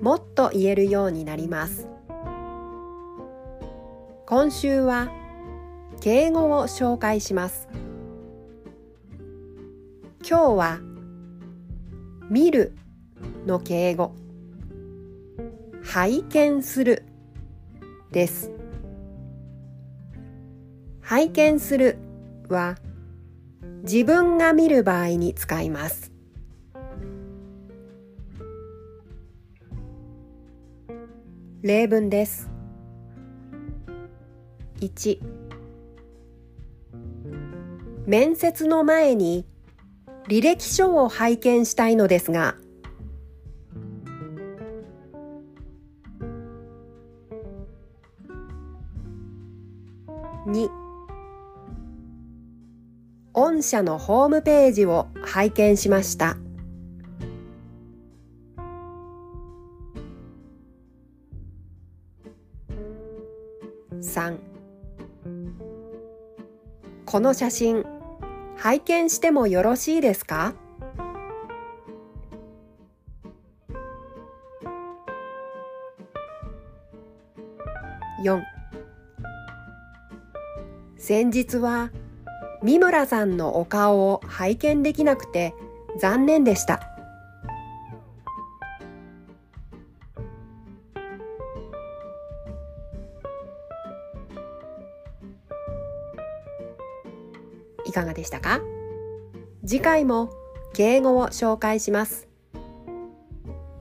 もっと言えるようになります。今週は敬語を紹介します。今日は見るの敬語。拝見するです。拝見するは自分が見る場合に使います。例文です。1面接の前に履歴書を拝見したいのですが。2御社のホームページを拝見しました。3この写真拝見してもよろしいですか？4先日は三村さんのお顔を拝見できなくて残念でした。いかがでしたか？次回も敬語を紹介します。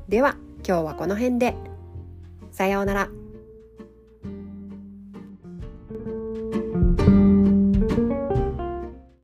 では今日はこの辺で。さようなら。